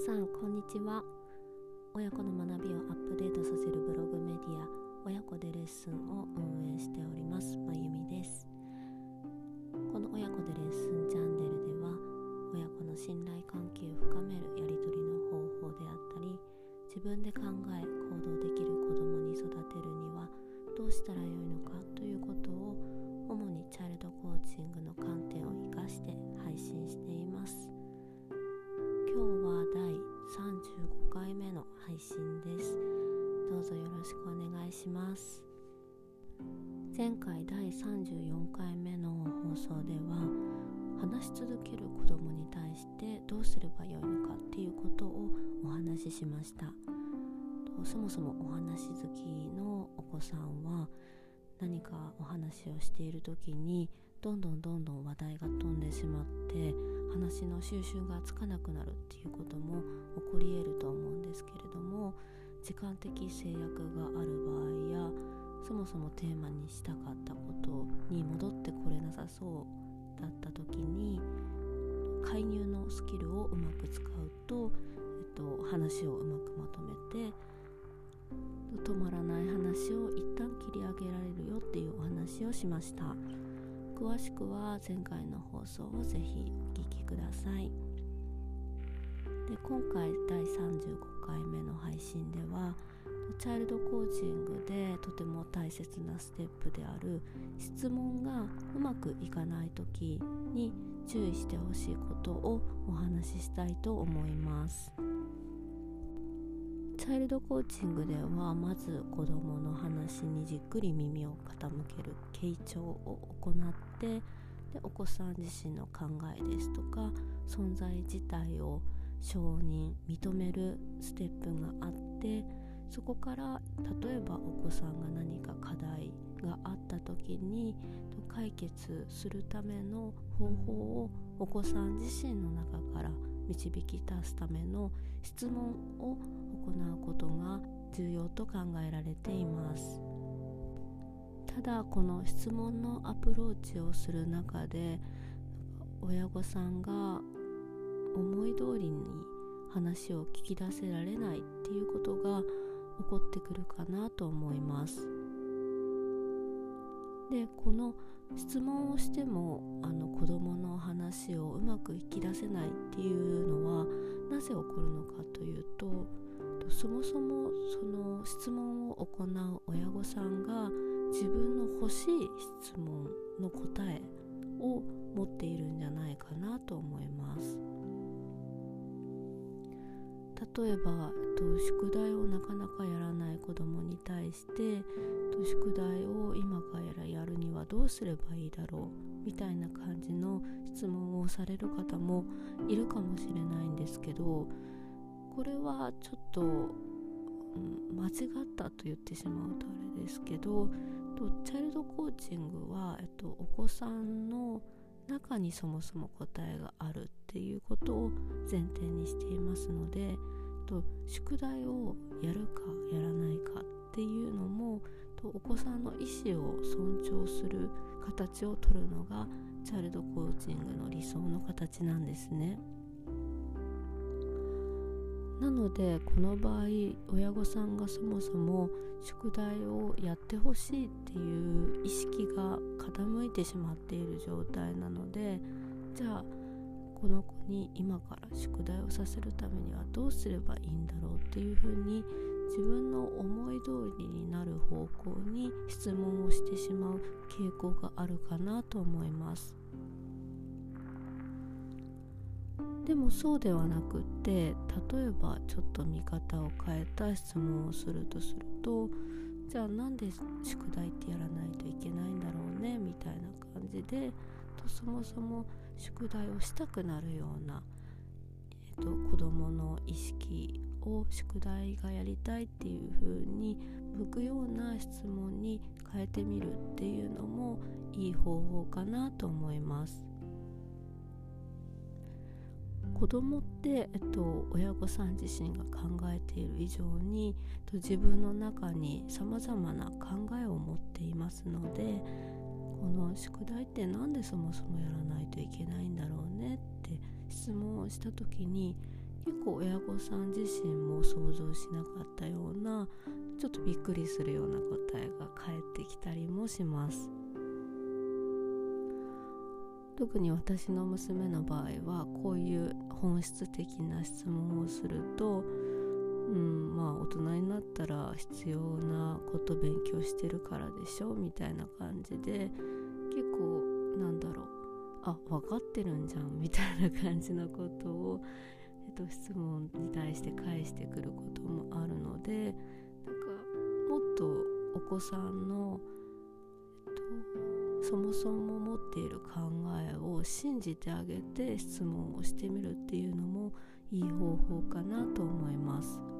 さんこんにちは。親子の学びをアップデートさせるブログメディア親子でレッスンを運営しておりますまゆみです。この親子でレッスンチャンネルでは親子の信頼関係を深めるやり取りの方法であったり自分で考え行動できる子供に育てるにはどうしたらよいのかということを主にチャイルドコーチングの観点を生かして配信しています。今日は第35回目の配信です。どうぞよろしくお願いします。前回第34回目の放送では話し続ける子供に対してどうすればよいのかっていうことをお話ししました。そもそもお話好きのお子さんは何かお話をしている時にどんどんどんどん話題が飛んでしまって話の収集がつかなくなるっていうことも起こり得ると思うんですけれども時間的制約がある場合やそもそもテーマにしたかったことに戻ってこれなさそうだった時に介入のスキルをうまく使うと、えっと、話をうまくまとめて止まらない話を一旦切り上げられるよっていうお話をしました。詳しくは前回の放送をぜひお聞きくださいで今回第35回目の配信ではチャイルドコーチングでとても大切なステップである質問がうまくいかない時に注意してほしいことをお話ししたいと思います。チャイルドコーチングではまず子どもの話にじっくり耳を傾ける傾聴を行ってでお子さん自身の考えですとか存在自体を承認認めるステップがあってそこから例えばお子さんが何か課題があった時に解決するための方法をお子さん自身の中から導き出すための質問を行うことが重要と考えられています。ただこの質問のアプローチをする中で親御さんが思い通りに話を聞き出せられないっていうことが起こってくるかなと思います。でこの質問をしてもあの子どもの話をうまく引き出せないっていうのはなぜ起こるのかというとそもそもその質問を行う親御さんが自分の欲しい質問の答えを持っているんじゃないかなと思います。例えば宿題をなかなかやらない子どもに対して宿題を今からやるにはどうすればいいだろうみたいな感じの質問をされる方もいるかもしれないんですけどこれはちょっと、うん、間違ったと言ってしまうとあれですけどチャイルドコーチングは、えっと、お子さんの中にそもそも答えがあるっていうことを前提にしていますのでと宿題をやるかやらないかっていうのもとお子さんの意思を尊重する形をとるのがチャイルドコーチングの理想の形なんですね。なのでこの場合親御さんがそもそも宿題をやってほしいっていう意識が傾いてしまっている状態なのでじゃあこの子に今から宿題をさせるためにはどうすればいいんだろうっていうふうに自分の思い通りになる方向に質問をしてしまう傾向があるかなと思います。でもそうではなくって例えばちょっと見方を変えた質問をするとするとじゃあなんで宿題ってやらないといけないんだろうねみたいな感じでとそもそも宿題をしたくなるような、えーと、子どもの意識を宿題がやりたいっていう風に向くような質問に変えてみるっていうのもいい方法かなと思います。子供って、えっと、親御さん自身が考えている以上にと自分の中にさまざまな考えを持っていますのでこの宿題って何でそもそもやらないといけないんだろうねって質問をした時に結構親御さん自身も想像しなかったようなちょっとびっくりするような答えが返ってきたりもします。特に私の娘の場合はこういう本質的な質問をするとうんまあ大人になったら必要なこと勉強してるからでしょみたいな感じで結構なんだろうあ分かってるんじゃんみたいな感じのことを、えっと、質問に対して返してくることもあるのでなんかもっとお子さんの、えっと、そもそも持っている考えを信じてあげて質問をしてみるっていうのもいい方法かなと思います。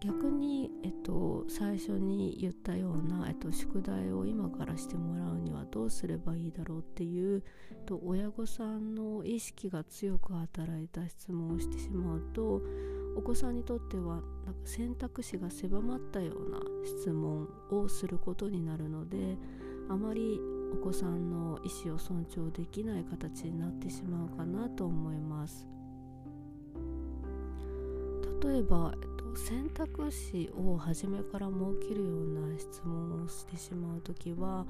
逆に、えっと、最初に言ったような、えっと、宿題を今からしてもらうにはどうすればいいだろうっていう、えっと、親御さんの意識が強く働いた質問をしてしまうとお子さんにとってはなんか選択肢が狭まったような質問をすることになるのであまりお子さんの意思を尊重できない形になってしまうかなと思います。例えば、選択肢を初めから設けるような質問をしてしまう時は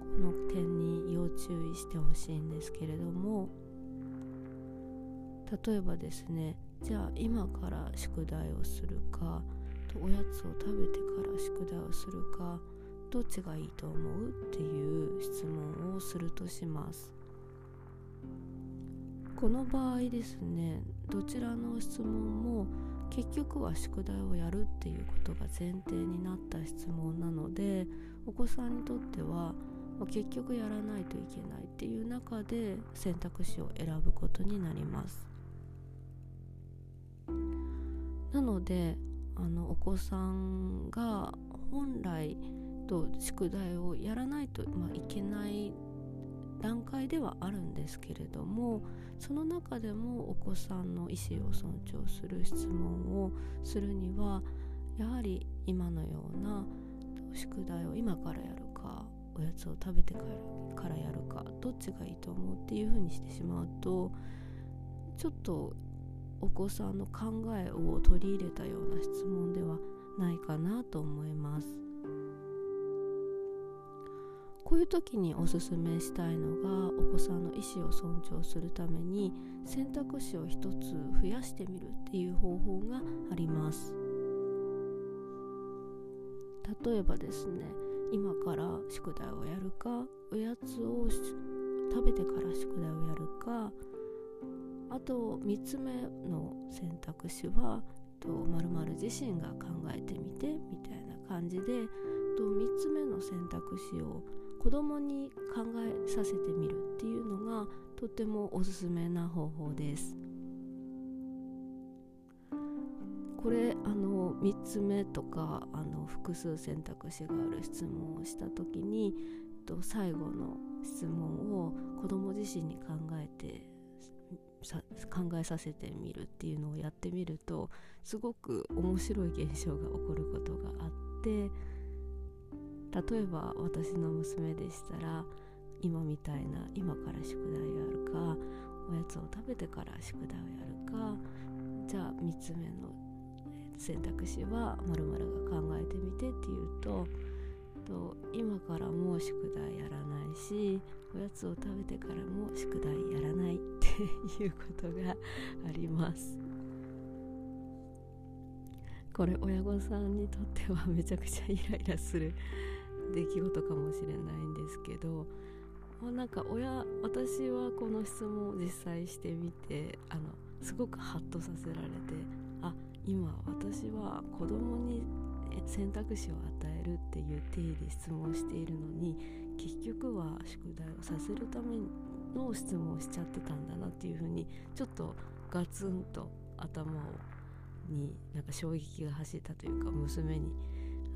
この点に要注意してほしいんですけれども例えばですねじゃあ今から宿題をするかおやつを食べてから宿題をするかどっちがいいと思うっていう質問をするとします。この場合ですねどちらの質問も結局は宿題をやるっていうことが前提になった質問なのでお子さんにとっては結局やらないといけないっていう中で選択肢を選ぶことになります。なのであのお子さんが本来と宿題をやらないと、まあ、いけない段階ではあるんですけれどもその中でもお子さんの意思を尊重する質問をするにはやはり今のような宿題を今からやるかおやつを食べてからやるかどっちがいいと思うっていうふうにしてしまうとちょっとお子さんの考えを取り入れたような質問ではないかなと思います。こういう時におすすめしたいのがお子さんの意思を尊重するために選択肢を一つ増やしてみるっていう方法があります。例えばですね今から宿題をやるかおやつを食べてから宿題をやるかあと3つ目の選択肢はまる自身が考えてみてみたいな感じで3つ目の選択肢を子供に考えさせてみるっていうのがとてもおすすめな方法です。これあの3つ目とかあの複数選択肢がある質問をした時にえっと最後の質問を子供自身に考えて考えさせてみるっていうのをやってみるとすごく面白い現象が起こることがあって例えば私の娘でしたら今みたいな今から宿題をやるかおやつを食べてから宿題をやるかじゃあ3つ目の選択肢はまるが考えてみてっていうとと今からもう宿題やらないしおやつを食べてからも宿題やらないっていうことがあります。これ親御さんにとってはめちゃくちゃイライラする出来事かもしれないんですけどなんか親私はこの質問を実際してみてあのすごくハッとさせられてあ今私は子供に選択肢を与えるっていう体で質問しているのに結局は宿題をさせるための質問をしちゃってたんだなっていうふうにちょっとガツンと頭になんか衝撃が走ったというか娘に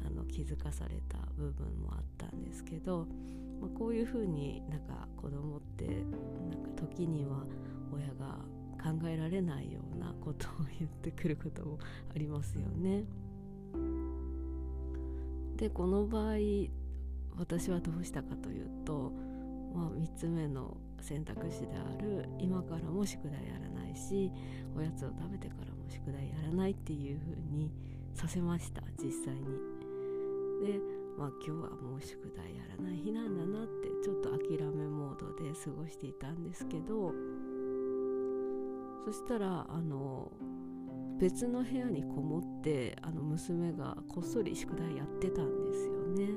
あの気づかされた部分もあったんですけど、まあ、こういうふうになんか子供ってなんか時には親が考えられないようなことを言ってくることもありますよね。でこの場合私はどうしたかというと、まあ、3つ目の選択肢である今からも宿題やらないしおやつを食べてからも宿題やらないっていう風にさせました実際に。でまあ今日はもう宿題やらない日なんだなってちょっと諦めモードで過ごしていたんですけどそしたらあの別の部屋にこもってあの娘がこっそり宿題やってたんですよね。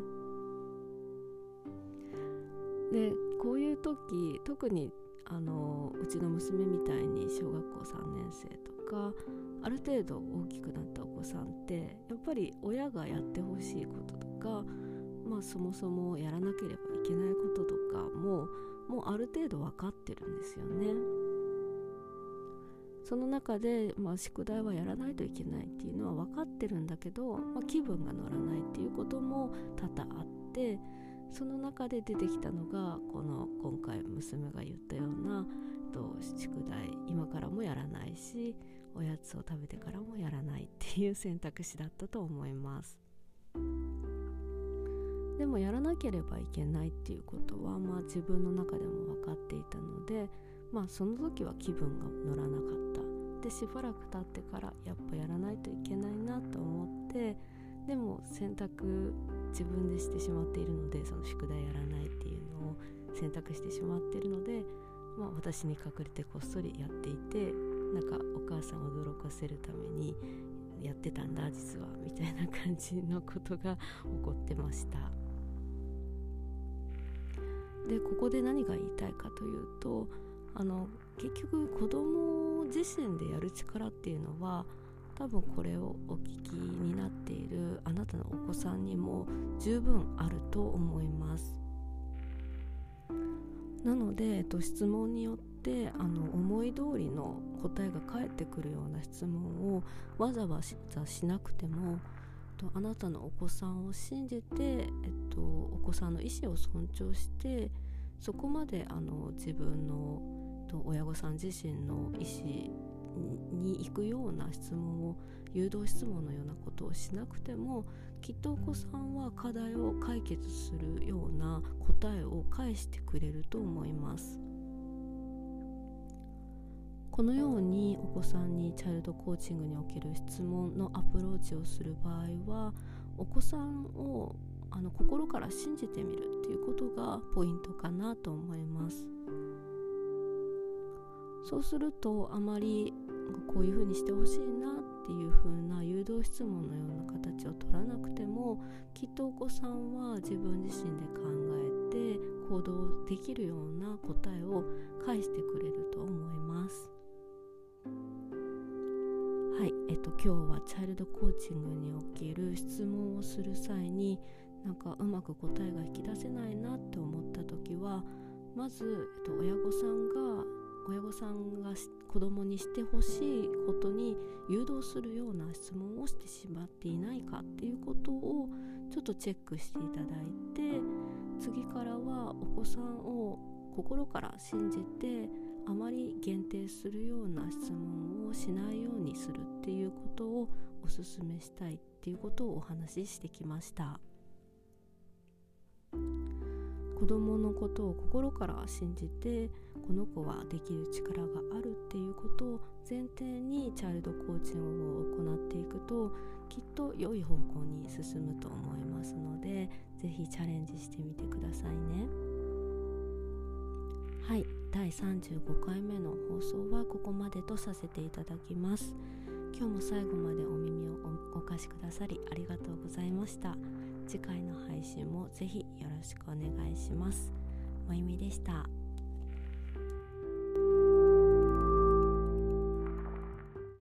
でこういう時特にあのうちの娘みたいに小学校3年生とかある程度大きくなったお子さんってやっぱり親がやってほしいこととか、まあ、そもそもやらなければいけないこととかももうある程度分かってるんですよね。その中で、まあ、宿題はやらないといけないっていうのは分かってるんだけど、まあ、気分が乗らないっていうことも多々あってその中で出てきたのがこの今回娘が言ったようなと宿題今からもやらないしおやつを食べてからもやらないっていう選択肢だったと思います。でもやらなければいけないっていうことは、まあ、自分の中でも分かっていたので、まあ、その時は気分が乗らなかった。でしばらく経ってからやっぱやらないといけないなと思ってでも選択自分でしてしまっているのでその宿題やらないっていうのを選択してしまっているので、まあ、私に隠れてこっそりやっていてなんかお母さんを驚かせるためにやってたんだ実はみたいな感じのことが起こってました。でここで何が言いたいかというとあの結局子供自身でやる力っていうのは多分これをお聞きになっているあなたのお子さんにも十分あると思います。なので、えっと、質問によってあの思い通りの答えが返ってくるような質問をわざわざしなくてもとあなたのお子さんを信じて、えっと、お子さんの意思を尊重してそこまであの自分のと親御さん自身の意思に行くような質問を誘導質問のようなことをしなくてもきっとお子さんは課題を解決するような答えを返してくれると思います。このようにお子さんにチャイルドコーチングにおける質問のアプローチをする場合はお子さんをあの心から信じてみるっていうことがポイントかなと思います。そうするとあまりこういうふうにしてほしいなっていう風な誘導質問のような形を取らなくてもきっとお子さんは自分自身で考えて行動できるような答えを返してくれると思います。はい、えっと今日はチャイルドコーチングにおける質問をする際になんかうまく答えが引き出せないなって思った時はまず、えっと、親御さんが親御さんが子供にしてほしいことに誘導するような質問をしてしまっていないかっていうことをちょっとチェックしていただいて次からはお子さんを心から信じてあまり限定するような質問をしないようにするっていうことをお勧めしたいっていうことをお話ししてきました。子供のことを心から信じてこの子はできる力があるっていうことを前提にチャイルドコーチングを行っていくときっと良い方向に進むと思いますので是非チャレンジしてみてくださいねはい第35回目の放送はここまでとさせていただきます今日も最後までお耳をお貸しくださりありがとうございました次回の配信もぜひよろしくお願いします。まゆみでした。